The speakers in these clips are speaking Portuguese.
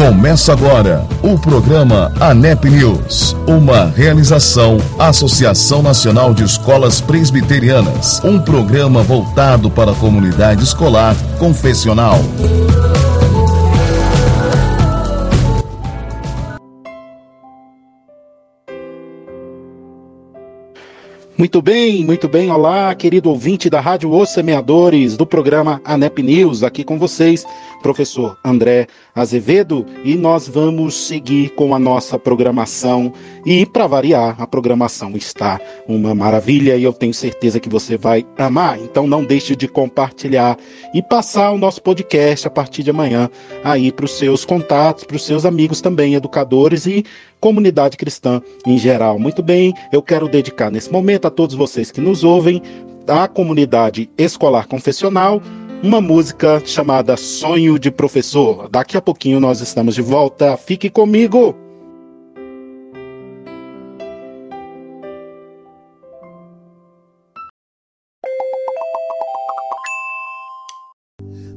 Começa agora o programa ANEP News, uma realização Associação Nacional de Escolas Presbiterianas, um programa voltado para a comunidade escolar confessional. Muito bem, muito bem. Olá, querido ouvinte da Rádio Os Semeadores, do programa ANEP News, aqui com vocês, professor André Azevedo, e nós vamos seguir com a nossa programação. E, para variar, a programação está uma maravilha e eu tenho certeza que você vai amar. Então, não deixe de compartilhar e passar o nosso podcast a partir de amanhã aí para os seus contatos, para os seus amigos também, educadores e comunidade cristã em geral. Muito bem, eu quero dedicar nesse momento a todos vocês que nos ouvem, à comunidade escolar confessional, uma música chamada Sonho de Professor. Daqui a pouquinho nós estamos de volta. Fique comigo!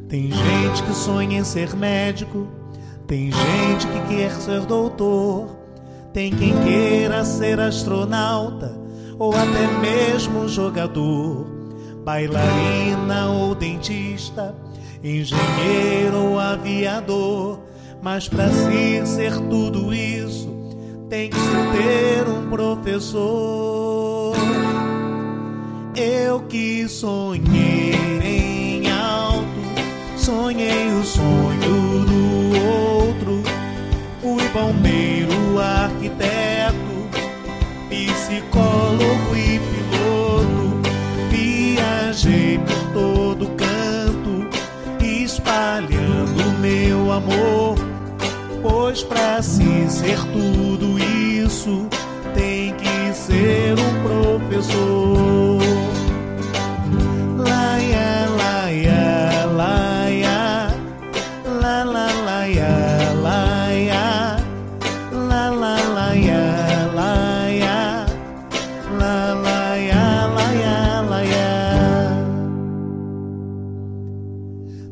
Tem gente que sonha em ser médico, tem gente que quer ser doutor. Tem quem queira ser astronauta ou até mesmo jogador, bailarina ou dentista, engenheiro ou aviador. Mas para se ser tudo isso, tem que se ter um professor. Eu que sonhei em alto, sonhei o sonho do outro, fui bombeiro arquiteto, psicólogo e. Pois pra se ser tudo isso, tem que ser um professor. Laia, laia, laia, la la laia, laia. La la la ya la ya La la ya la ya la ya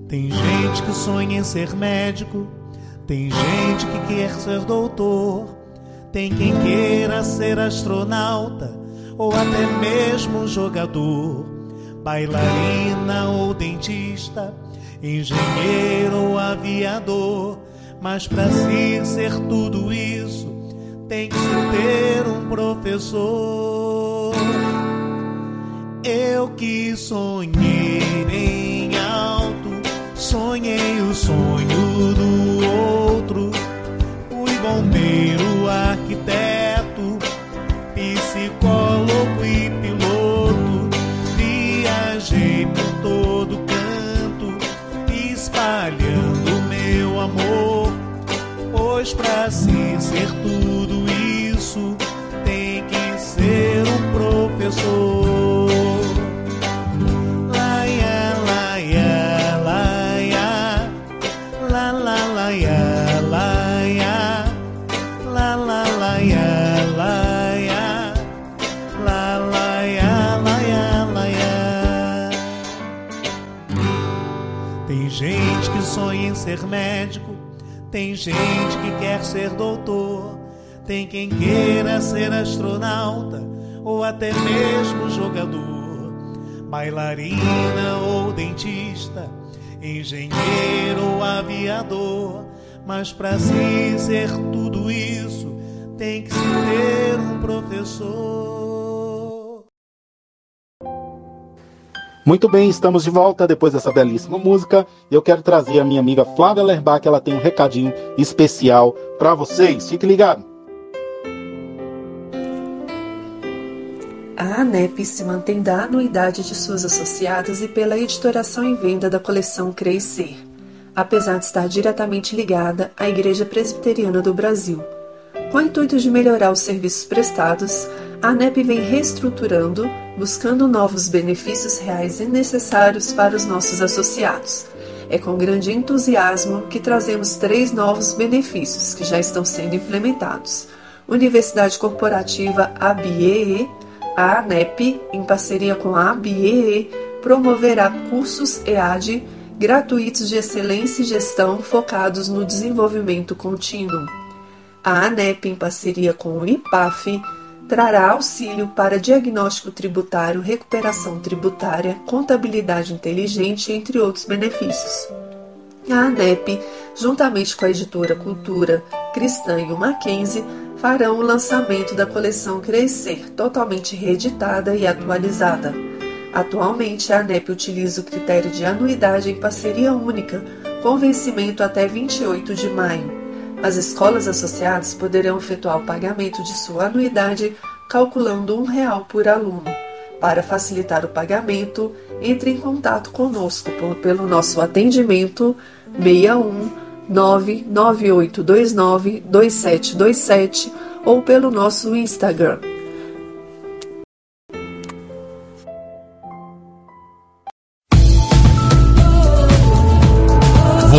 Tem gente que sonha em ser médico, tem gente que quer ser doutor, tem quem queira ser astronauta ou até mesmo jogador, bailarina ou dentista, engenheiro ou aviador. Mas para se ser tudo isso, tem que se ter um professor. Eu que sonhei bem alto, sonhei o sonho gente que sonha em ser médico, tem gente que quer ser doutor, tem quem queira ser astronauta ou até mesmo jogador, bailarina ou dentista, engenheiro ou aviador. Mas para se ser tudo isso, tem que se ter um professor. Muito bem, estamos de volta depois dessa belíssima música. Eu quero trazer a minha amiga Flávia Lerbach, ela tem um recadinho especial para vocês. Fique ligado. A ANEP se mantém da anuidade de suas associadas e pela editoração e venda da coleção Crescer, apesar de estar diretamente ligada à Igreja Presbiteriana do Brasil. Com o intuito de melhorar os serviços prestados, a ANEP vem reestruturando, buscando novos benefícios reais e necessários para os nossos associados. É com grande entusiasmo que trazemos três novos benefícios que já estão sendo implementados. Universidade Corporativa ABIEE, a ANEP, em parceria com a ABIEE, promoverá cursos EAD gratuitos de excelência e gestão focados no desenvolvimento contínuo. A ANEP, em parceria com o IPAF, trará auxílio para diagnóstico tributário, recuperação tributária, contabilidade inteligente, entre outros benefícios. A ANEP, juntamente com a editora Cultura Cristã e o Mackenzie, farão o lançamento da coleção Crescer, totalmente reeditada e atualizada. Atualmente, a ANEP utiliza o critério de anuidade em parceria única, com vencimento até 28 de maio. As escolas associadas poderão efetuar o pagamento de sua anuidade calculando um real por aluno. Para facilitar o pagamento, entre em contato conosco pelo nosso atendimento 61 99829 2727 ou pelo nosso Instagram.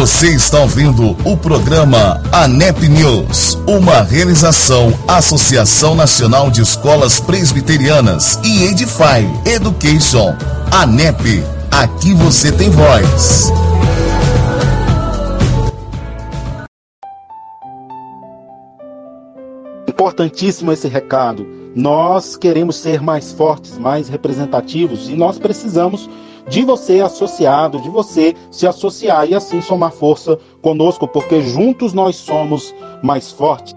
Você está ouvindo o programa ANEP News, uma realização Associação Nacional de Escolas Presbiterianas e Edify Education. ANEP, aqui você tem voz. Importantíssimo esse recado. Nós queremos ser mais fortes, mais representativos e nós precisamos de você associado, de você se associar e assim somar força conosco, porque juntos nós somos mais fortes.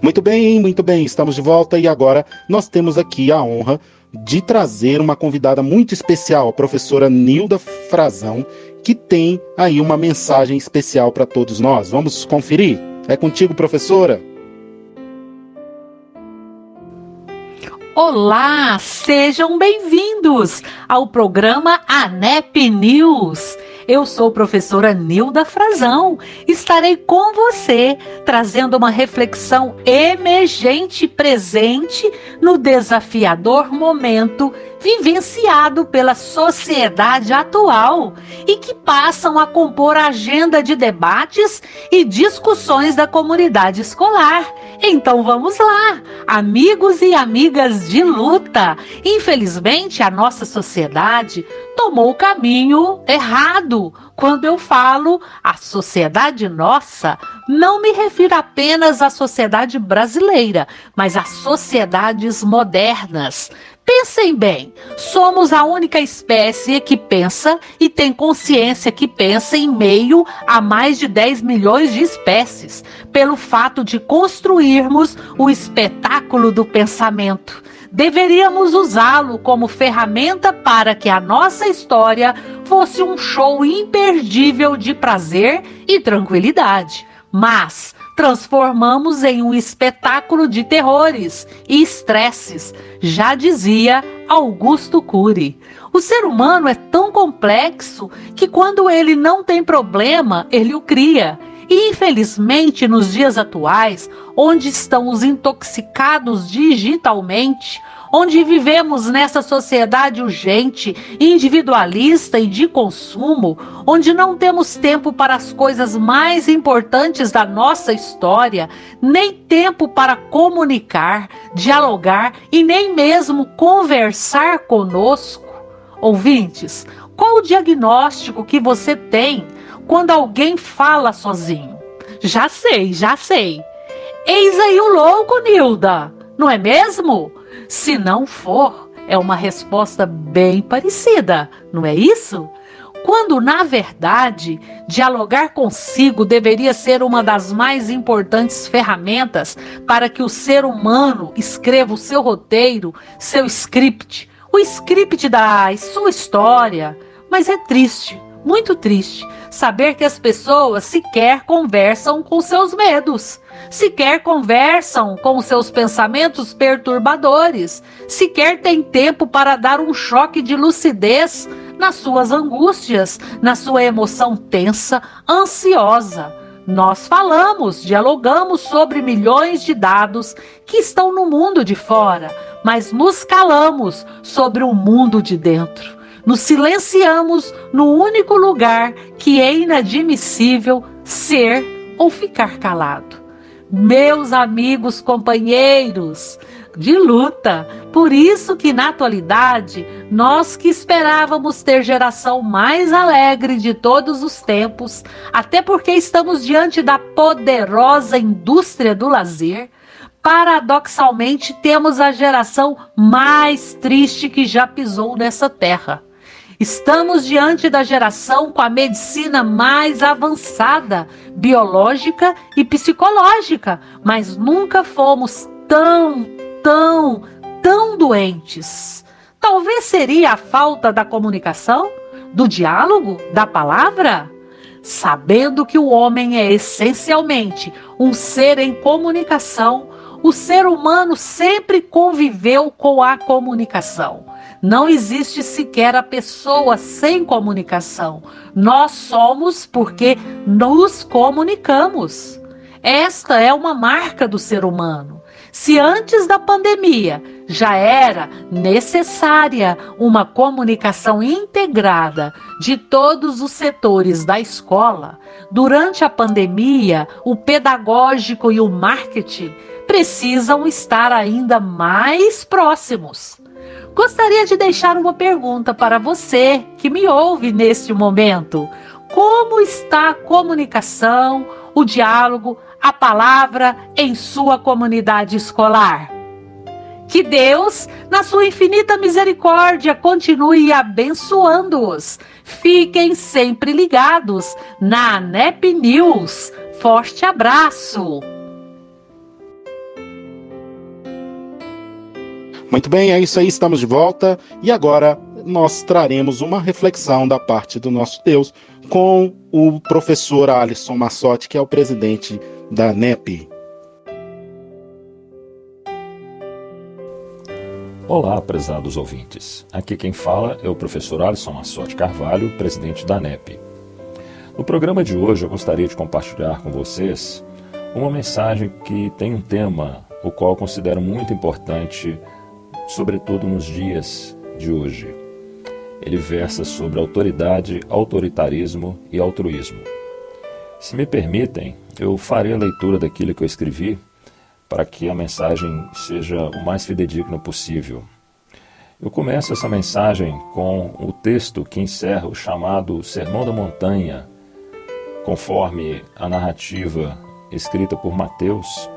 Muito bem, muito bem, estamos de volta e agora nós temos aqui a honra de trazer uma convidada muito especial, a professora Nilda Frazão, que tem aí uma mensagem especial para todos nós. Vamos conferir? É contigo, professora? Olá, sejam bem-vindos ao programa ANEP News. Eu sou professora Nilda Frazão. Estarei com você trazendo uma reflexão emergente presente no desafiador momento vivenciado pela sociedade atual e que passam a compor a agenda de debates e discussões da comunidade escolar. Então vamos lá, amigos e amigas de luta. Infelizmente, a nossa sociedade tomou o caminho errado. Quando eu falo a sociedade nossa, não me refiro apenas à sociedade brasileira, mas às sociedades modernas. Pensem bem, somos a única espécie que pensa e tem consciência que pensa em meio a mais de 10 milhões de espécies, pelo fato de construirmos o espetáculo do pensamento. Deveríamos usá-lo como ferramenta para que a nossa história fosse um show imperdível de prazer e tranquilidade. Mas transformamos em um espetáculo de terrores e estresses, já dizia Augusto Cury. O ser humano é tão complexo que quando ele não tem problema, ele o cria. E infelizmente, nos dias atuais, onde estão os intoxicados digitalmente, onde vivemos nessa sociedade urgente, individualista e de consumo, onde não temos tempo para as coisas mais importantes da nossa história, nem tempo para comunicar, dialogar e nem mesmo conversar conosco. Ouvintes, qual o diagnóstico que você tem quando alguém fala sozinho? Já sei, já sei. Eis aí o louco, Nilda, não é mesmo? Se não for, é uma resposta bem parecida, não é isso? Quando, na verdade, dialogar consigo deveria ser uma das mais importantes ferramentas para que o ser humano escreva o seu roteiro, seu script, o script da sua história. Mas é triste, muito triste, saber que as pessoas sequer conversam com seus medos sequer conversam com seus pensamentos perturbadores, sequer têm tempo para dar um choque de lucidez nas suas angústias, na sua emoção tensa, ansiosa. Nós falamos, dialogamos sobre milhões de dados que estão no mundo de fora, mas nos calamos sobre o mundo de dentro. Nos silenciamos no único lugar que é inadmissível ser ou ficar calado meus amigos companheiros de luta. Por isso que na atualidade, nós que esperávamos ter geração mais alegre de todos os tempos, até porque estamos diante da poderosa indústria do lazer, paradoxalmente temos a geração mais triste que já pisou nessa terra. Estamos diante da geração com a medicina mais avançada, biológica e psicológica, mas nunca fomos tão, tão, tão doentes. Talvez seria a falta da comunicação, do diálogo, da palavra? Sabendo que o homem é essencialmente um ser em comunicação, o ser humano sempre conviveu com a comunicação. Não existe sequer a pessoa sem comunicação. Nós somos porque nos comunicamos. Esta é uma marca do ser humano. Se antes da pandemia já era necessária uma comunicação integrada de todos os setores da escola, durante a pandemia, o pedagógico e o marketing precisam estar ainda mais próximos. Gostaria de deixar uma pergunta para você que me ouve neste momento. Como está a comunicação, o diálogo, a palavra em sua comunidade escolar? Que Deus, na sua infinita misericórdia, continue abençoando-os. Fiquem sempre ligados na ANEP News. Forte abraço! Muito bem, é isso aí, estamos de volta e agora nós traremos uma reflexão da parte do nosso Deus com o professor Alisson Massotti, que é o presidente da NEP. Olá, prezados ouvintes. Aqui quem fala é o professor Alisson Massotti Carvalho, presidente da NEP. No programa de hoje eu gostaria de compartilhar com vocês uma mensagem que tem um tema o qual considero muito importante sobretudo nos dias de hoje. Ele versa sobre autoridade, autoritarismo e altruísmo. Se me permitem, eu farei a leitura daquilo que eu escrevi para que a mensagem seja o mais fidedigna possível. Eu começo essa mensagem com o texto que encerra o chamado Sermão da Montanha, conforme a narrativa escrita por Mateus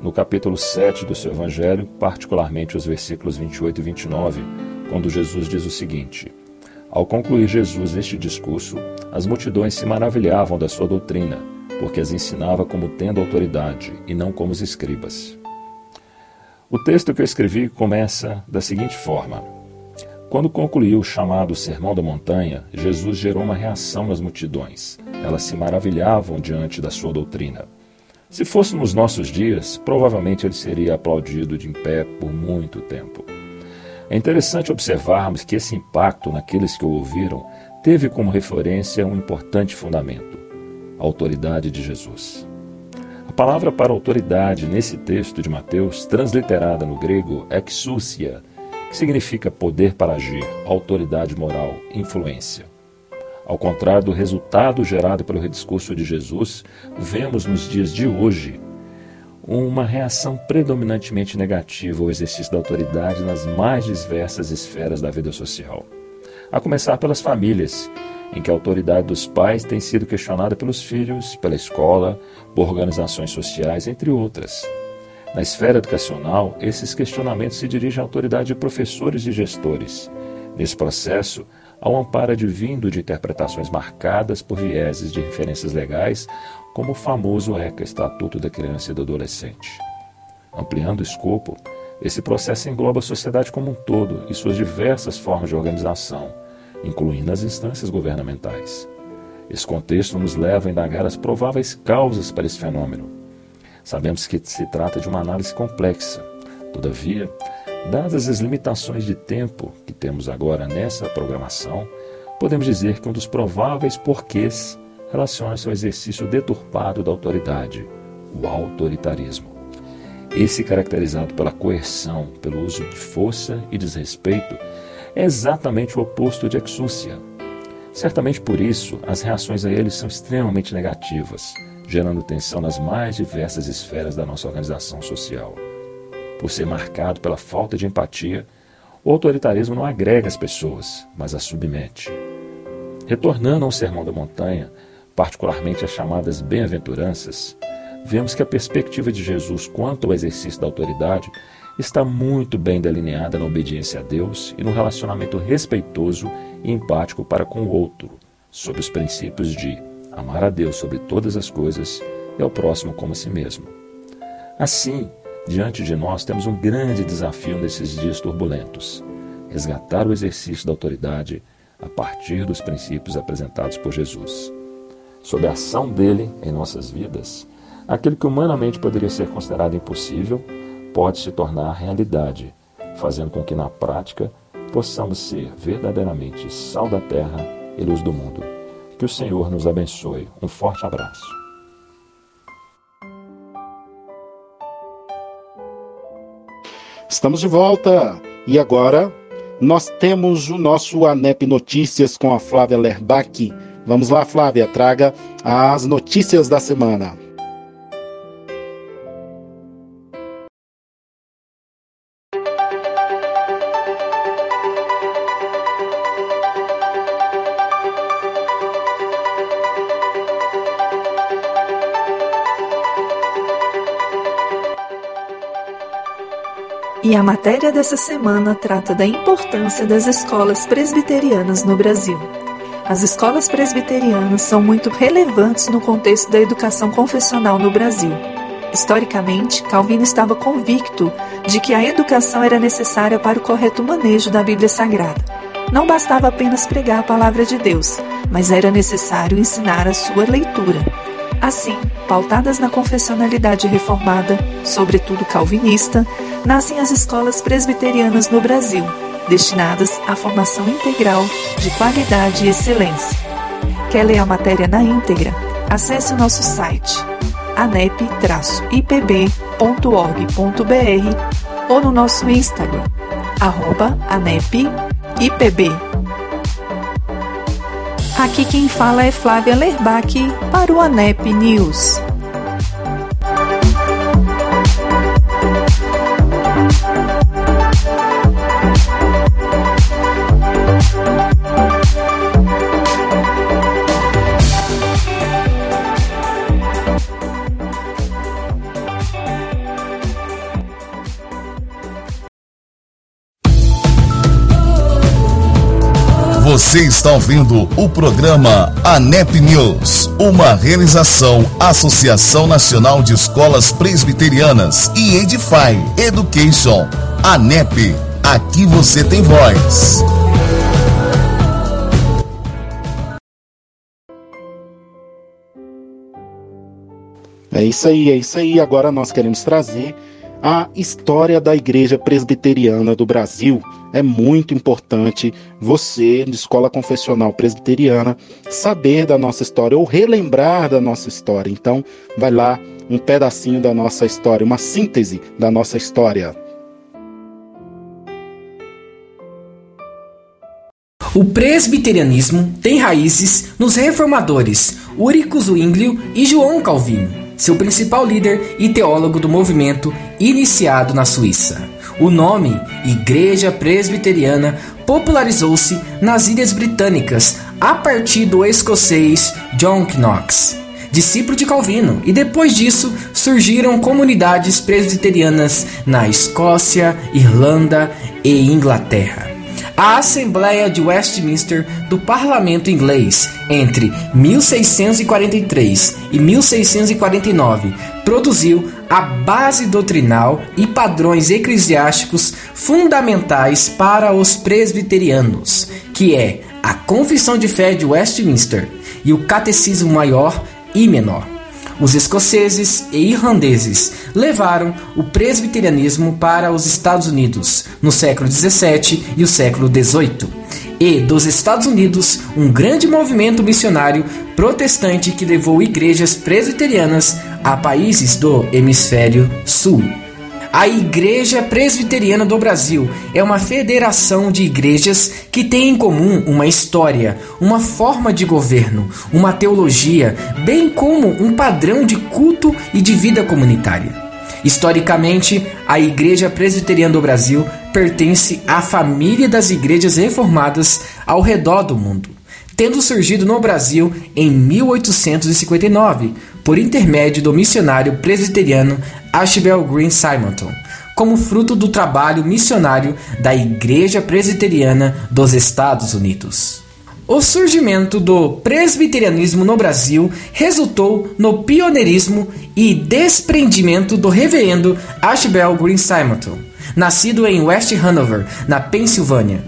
no capítulo 7 do seu Evangelho, particularmente os versículos 28 e 29, quando Jesus diz o seguinte: Ao concluir Jesus este discurso, as multidões se maravilhavam da sua doutrina, porque as ensinava como tendo autoridade e não como os escribas. O texto que eu escrevi começa da seguinte forma: Quando concluiu o chamado Sermão da Montanha, Jesus gerou uma reação nas multidões. Elas se maravilhavam diante da sua doutrina. Se fosse nos nossos dias, provavelmente ele seria aplaudido de em pé por muito tempo. É interessante observarmos que esse impacto naqueles que o ouviram teve como referência um importante fundamento: a autoridade de Jesus. A palavra para autoridade nesse texto de Mateus, transliterada no grego exousia, que significa poder para agir, autoridade moral, influência. Ao contrário do resultado gerado pelo discurso de Jesus, vemos nos dias de hoje uma reação predominantemente negativa ao exercício da autoridade nas mais diversas esferas da vida social. A começar pelas famílias, em que a autoridade dos pais tem sido questionada pelos filhos, pela escola, por organizações sociais, entre outras. Na esfera educacional, esses questionamentos se dirigem à autoridade de professores e gestores. Nesse processo, Um amparo advindo de interpretações marcadas por vieses de referências legais, como o famoso ECA, Estatuto da Criança e do Adolescente. Ampliando o escopo, esse processo engloba a sociedade como um todo e suas diversas formas de organização, incluindo as instâncias governamentais. Esse contexto nos leva a indagar as prováveis causas para esse fenômeno. Sabemos que se trata de uma análise complexa. Todavia, Dadas as limitações de tempo que temos agora nessa programação, podemos dizer que um dos prováveis porquês relaciona-se ao exercício deturpado da autoridade, o autoritarismo. Esse caracterizado pela coerção, pelo uso de força e desrespeito, é exatamente o oposto de exúcia. Certamente por isso, as reações a ele são extremamente negativas, gerando tensão nas mais diversas esferas da nossa organização social. Por ser marcado pela falta de empatia, o autoritarismo não agrega as pessoas, mas as submete. Retornando ao Sermão da Montanha, particularmente as chamadas bem-aventuranças, vemos que a perspectiva de Jesus quanto ao exercício da autoridade está muito bem delineada na obediência a Deus e no relacionamento respeitoso e empático para com o outro, sob os princípios de amar a Deus sobre todas as coisas e ao próximo como a si mesmo. Assim, diante de nós temos um grande desafio nesses dias turbulentos: resgatar o exercício da autoridade a partir dos princípios apresentados por Jesus. Sob a ação dele em nossas vidas, aquilo que humanamente poderia ser considerado impossível pode se tornar realidade, fazendo com que na prática possamos ser verdadeiramente sal da terra e luz do mundo. Que o Senhor nos abençoe. Um forte abraço. Estamos de volta e agora nós temos o nosso ANEP Notícias com a Flávia Lerbach. Vamos lá, Flávia, traga as notícias da semana. E a matéria dessa semana trata da importância das escolas presbiterianas no Brasil. As escolas presbiterianas são muito relevantes no contexto da educação confessional no Brasil. Historicamente, Calvino estava convicto de que a educação era necessária para o correto manejo da Bíblia Sagrada. Não bastava apenas pregar a palavra de Deus, mas era necessário ensinar a sua leitura. Assim, pautadas na confessionalidade reformada, sobretudo calvinista, nascem as escolas presbiterianas no Brasil, destinadas à formação integral de qualidade e excelência. Quer ler a matéria na íntegra? Acesse o nosso site anep-ipb.org.br ou no nosso Instagram, arroba anepipb. Aqui quem fala é Flávia Lerbach para o ANEP News. Você está ouvindo o programa ANEP News, uma realização Associação Nacional de Escolas Presbiterianas e Edify Education. ANEP, aqui você tem voz. É isso aí, é isso aí. Agora nós queremos trazer a história da Igreja Presbiteriana do Brasil. É muito importante você, de escola confessional presbiteriana, saber da nossa história ou relembrar da nossa história. Então, vai lá um pedacinho da nossa história, uma síntese da nossa história. O presbiterianismo tem raízes nos reformadores Úrico Zwinglio e João Calvino seu principal líder e teólogo do movimento iniciado na Suíça. O nome Igreja Presbiteriana popularizou-se nas Ilhas Britânicas a partir do escocês John Knox, discípulo de Calvino, e depois disso surgiram comunidades presbiterianas na Escócia, Irlanda e Inglaterra a Assembleia de Westminster do Parlamento Inglês entre 1643 e 1649 produziu a base doutrinal e padrões eclesiásticos fundamentais para os presbiterianos, que é a Confissão de Fé de Westminster e o Catecismo Maior e Menor. Os escoceses e irlandeses levaram o presbiterianismo para os Estados Unidos no século 17 e o século 18. E dos Estados Unidos, um grande movimento missionário protestante que levou igrejas presbiterianas a países do hemisfério sul. A Igreja Presbiteriana do Brasil é uma federação de igrejas que tem em comum uma história, uma forma de governo, uma teologia, bem como um padrão de culto e de vida comunitária. Historicamente, a Igreja Presbiteriana do Brasil pertence à família das igrejas reformadas ao redor do mundo, tendo surgido no Brasil em 1859, por intermédio do missionário presbiteriano Ashbel Green Simonton, como fruto do trabalho missionário da Igreja Presbiteriana dos Estados Unidos. O surgimento do presbiterianismo no Brasil resultou no pioneirismo e desprendimento do reverendo Ashbel Green Simonton, nascido em West Hanover, na Pensilvânia.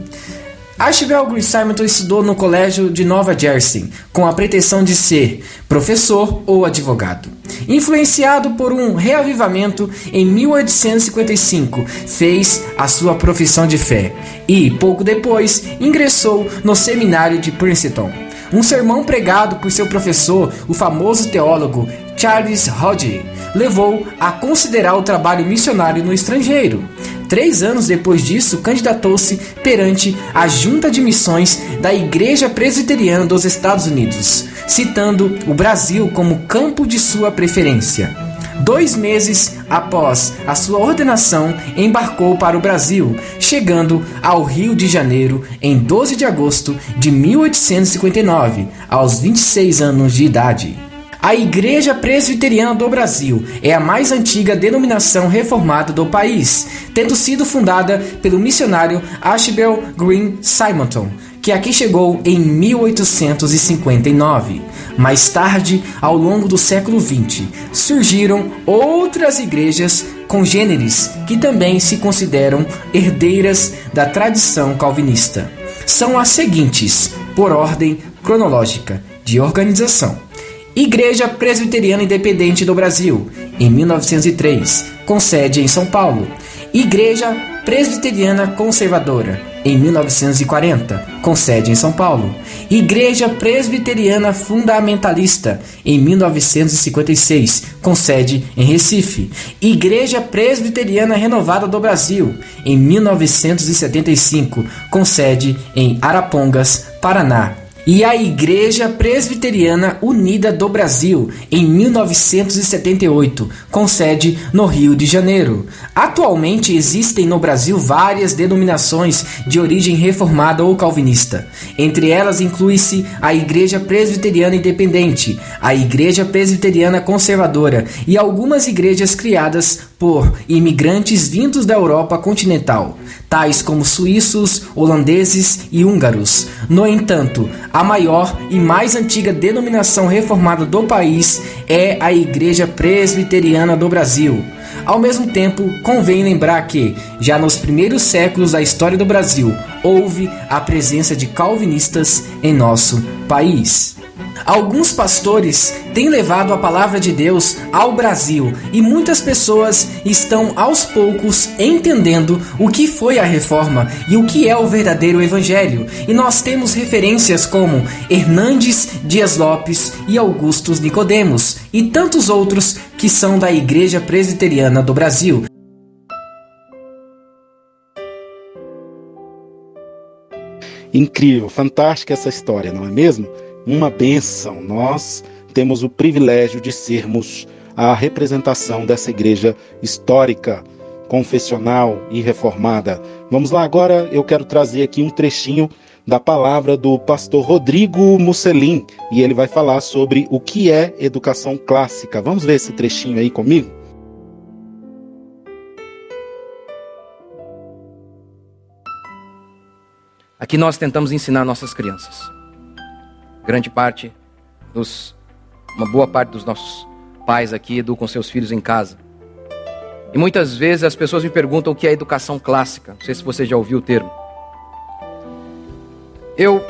Ashbel Green Simonton estudou no Colégio de Nova Jersey, com a pretensão de ser professor ou advogado. Influenciado por um reavivamento em 1855, fez a sua profissão de fé e, pouco depois, ingressou no seminário de Princeton. Um sermão pregado por seu professor, o famoso teólogo Charles Hodge, levou a considerar o trabalho missionário no estrangeiro. Três anos depois disso, candidatou-se perante a Junta de Missões da Igreja Presbiteriana dos Estados Unidos, citando o Brasil como campo de sua preferência. Dois meses após a sua ordenação, embarcou para o Brasil, chegando ao Rio de Janeiro em 12 de agosto de 1859, aos 26 anos de idade. A Igreja Presbiteriana do Brasil é a mais antiga denominação reformada do país, tendo sido fundada pelo missionário Ashbel Green Simonton, que aqui chegou em 1859. Mais tarde, ao longo do século XX, surgiram outras igrejas congêneres que também se consideram herdeiras da tradição calvinista. São as seguintes, por ordem cronológica de organização. Igreja Presbiteriana Independente do Brasil, em 1903, com sede em São Paulo. Igreja Presbiteriana Conservadora, em 1940, com sede em São Paulo. Igreja Presbiteriana Fundamentalista, em 1956, com sede em Recife. Igreja Presbiteriana Renovada do Brasil, em 1975, com sede em Arapongas, Paraná e a Igreja Presbiteriana Unida do Brasil, em 1978, com sede no Rio de Janeiro. Atualmente existem no Brasil várias denominações de origem reformada ou calvinista. Entre elas inclui-se a Igreja Presbiteriana Independente, a Igreja Presbiteriana Conservadora e algumas igrejas criadas por imigrantes vindos da Europa continental, tais como suíços, holandeses e húngaros. No entanto, a maior e mais antiga denominação reformada do país é a Igreja Presbiteriana do Brasil. Ao mesmo tempo, convém lembrar que, já nos primeiros séculos da história do Brasil, houve a presença de calvinistas em nosso país. Alguns pastores têm levado a palavra de Deus ao Brasil e muitas pessoas estão aos poucos entendendo o que foi a reforma e o que é o verdadeiro evangelho. E nós temos referências como Hernandes Dias Lopes e Augustus Nicodemos e tantos outros que são da Igreja Presbiteriana do Brasil. Incrível, fantástica essa história, não é mesmo? Uma bênção. Nós temos o privilégio de sermos a representação dessa igreja histórica, confessional e reformada. Vamos lá agora, eu quero trazer aqui um trechinho da palavra do pastor Rodrigo Musselin e ele vai falar sobre o que é educação clássica. Vamos ver esse trechinho aí comigo? Aqui nós tentamos ensinar nossas crianças grande parte dos, uma boa parte dos nossos pais aqui educam seus filhos em casa. E muitas vezes as pessoas me perguntam o que é educação clássica. Não sei se você já ouviu o termo. Eu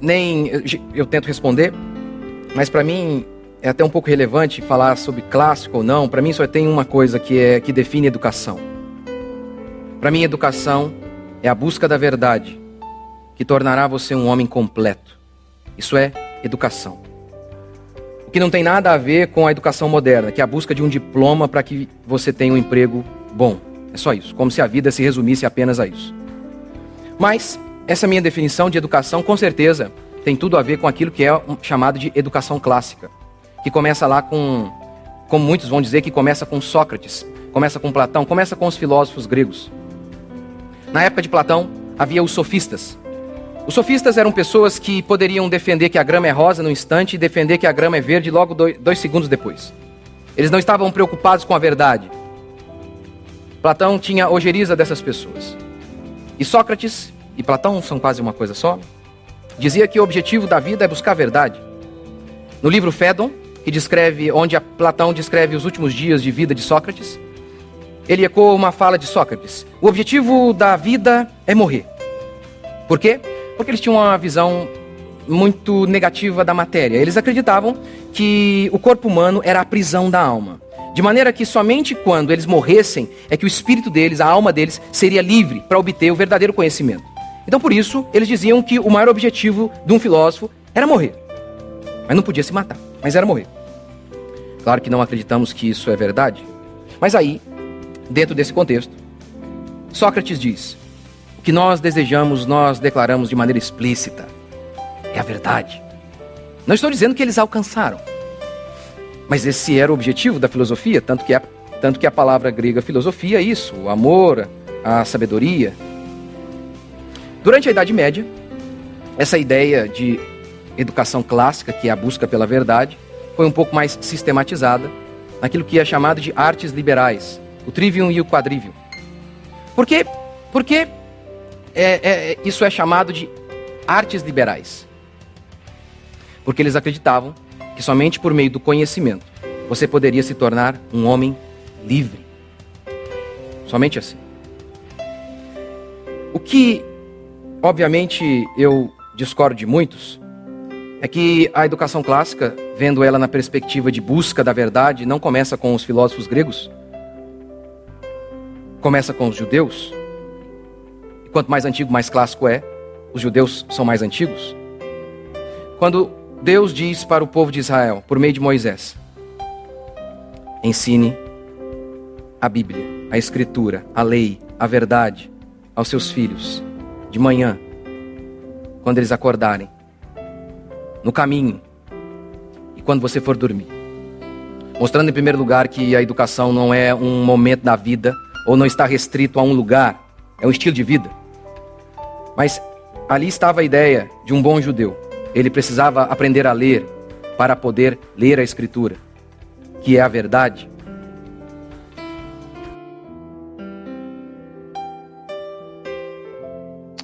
nem eu, tento responder, mas para mim é até um pouco relevante falar sobre clássico ou não. Para mim só tem uma coisa que é que define educação. Para mim educação é a busca da verdade que tornará você um homem completo. Isso é educação. O que não tem nada a ver com a educação moderna, que é a busca de um diploma para que você tenha um emprego bom. É só isso, como se a vida se resumisse apenas a isso. Mas essa minha definição de educação, com certeza, tem tudo a ver com aquilo que é chamado de educação clássica, que começa lá com como muitos vão dizer, que começa com Sócrates, começa com Platão, começa com os filósofos gregos. Na época de Platão, havia os sofistas. Os sofistas eram pessoas que poderiam defender que a grama é rosa no instante e defender que a grama é verde logo dois, segundos depois. Eles não estavam preocupados com a verdade. Platão tinha ojeriza dessas pessoas. E Sócrates e Platão são quase uma coisa só. Dizia que o objetivo da vida é buscar a verdade. No livro Fédon, que descreve onde Platão descreve os últimos dias de vida de Sócrates, ele ecoa uma fala de Sócrates. O objetivo da vida é morrer. Por quê? Porque eles tinham uma visão muito negativa da matéria. Eles acreditavam que o corpo humano era a prisão da alma. De maneira que somente quando eles morressem é que o espírito deles, a alma deles, seria livre para obter o verdadeiro conhecimento. Então por isso, eles diziam que o maior objetivo de um filósofo era morrer. Mas não podia se matar, mas era morrer. Claro que não acreditamos que isso é verdade. Mas aí, dentro desse contexto, Sócrates diz: que nós desejamos, nós declaramos de maneira explícita. É a verdade. Não estou dizendo que eles alcançaram. Mas esse era o objetivo da filosofia, tanto que a, tanto que a palavra grega filosofia é isso, o amor, a sabedoria. Durante a Idade Média, essa ideia de educação clássica, que é a busca pela verdade, foi um pouco mais sistematizada naquilo que é chamado de artes liberais, o trivium e o quadrivium. Por quê? Porque é, é, isso é chamado de artes liberais. Porque eles acreditavam que somente por meio do conhecimento você poderia se tornar um homem livre. Somente assim. O que, obviamente, eu discordo de muitos é que a educação clássica, vendo ela na perspectiva de busca da verdade, não começa com os filósofos gregos, começa com os judeus. Quanto mais antigo, mais clássico é. Os judeus são mais antigos. Quando Deus diz para o povo de Israel, por meio de Moisés: ensine a Bíblia, a Escritura, a lei, a verdade aos seus filhos, de manhã, quando eles acordarem, no caminho e quando você for dormir. Mostrando, em primeiro lugar, que a educação não é um momento da vida ou não está restrito a um lugar, é um estilo de vida. Mas ali estava a ideia de um bom judeu ele precisava aprender a ler para poder ler a Escritura, que é a verdade.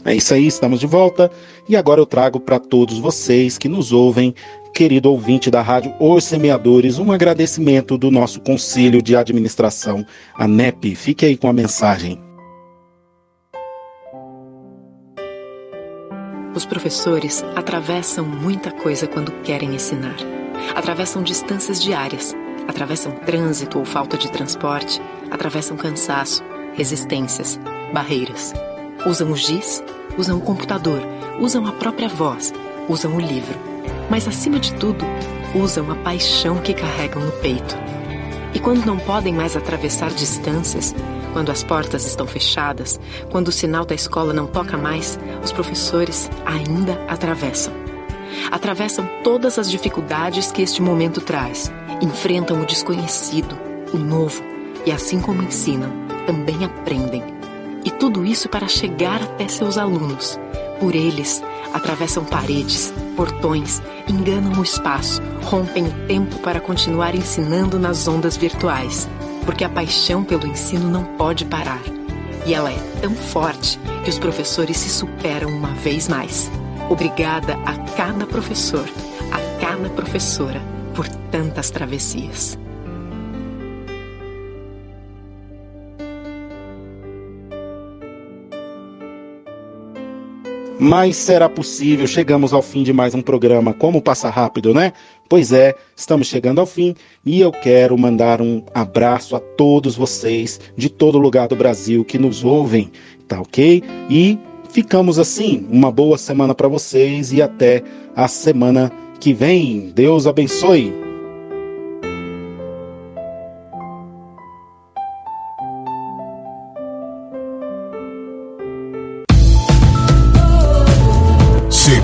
É isso aí, estamos de volta e agora eu trago para todos vocês que nos ouvem, querido ouvinte da Rádio Os Semeadores, um agradecimento do nosso Conselho de Administração, a NEP. Fique aí com a mensagem. Os professores atravessam muita coisa quando querem ensinar. Atravessam distâncias diárias, atravessam trânsito ou falta de transporte, atravessam cansaço, resistências, barreiras. Usam o giz, usam o computador, usam a própria voz, usam o livro. Mas acima de tudo, usam a paixão que carregam no peito. E quando não podem mais atravessar distâncias, quando as portas estão fechadas, quando o sinal da escola não toca mais, os professores ainda atravessam. Atravessam todas as dificuldades que este momento traz, enfrentam o desconhecido, o novo, e assim como ensinam, também aprendem. E tudo isso para chegar até seus alunos. Por eles, atravessam paredes, portões, enganam o espaço, rompem o tempo para continuar ensinando nas ondas virtuais porque a paixão pelo ensino não pode parar. E ela é tão forte que os professores se superam uma vez mais. Obrigada a cada professor, a cada professora, por tantas travessias. Mas será possível? Chegamos ao fim de mais um programa. Como passa rápido, né? Pois é, estamos chegando ao fim e eu quero mandar um abraço a todos vocês de todo lugar do Brasil que nos ouvem, tá ok? E ficamos assim. Uma boa semana para vocês e até a semana que vem. Deus abençoe.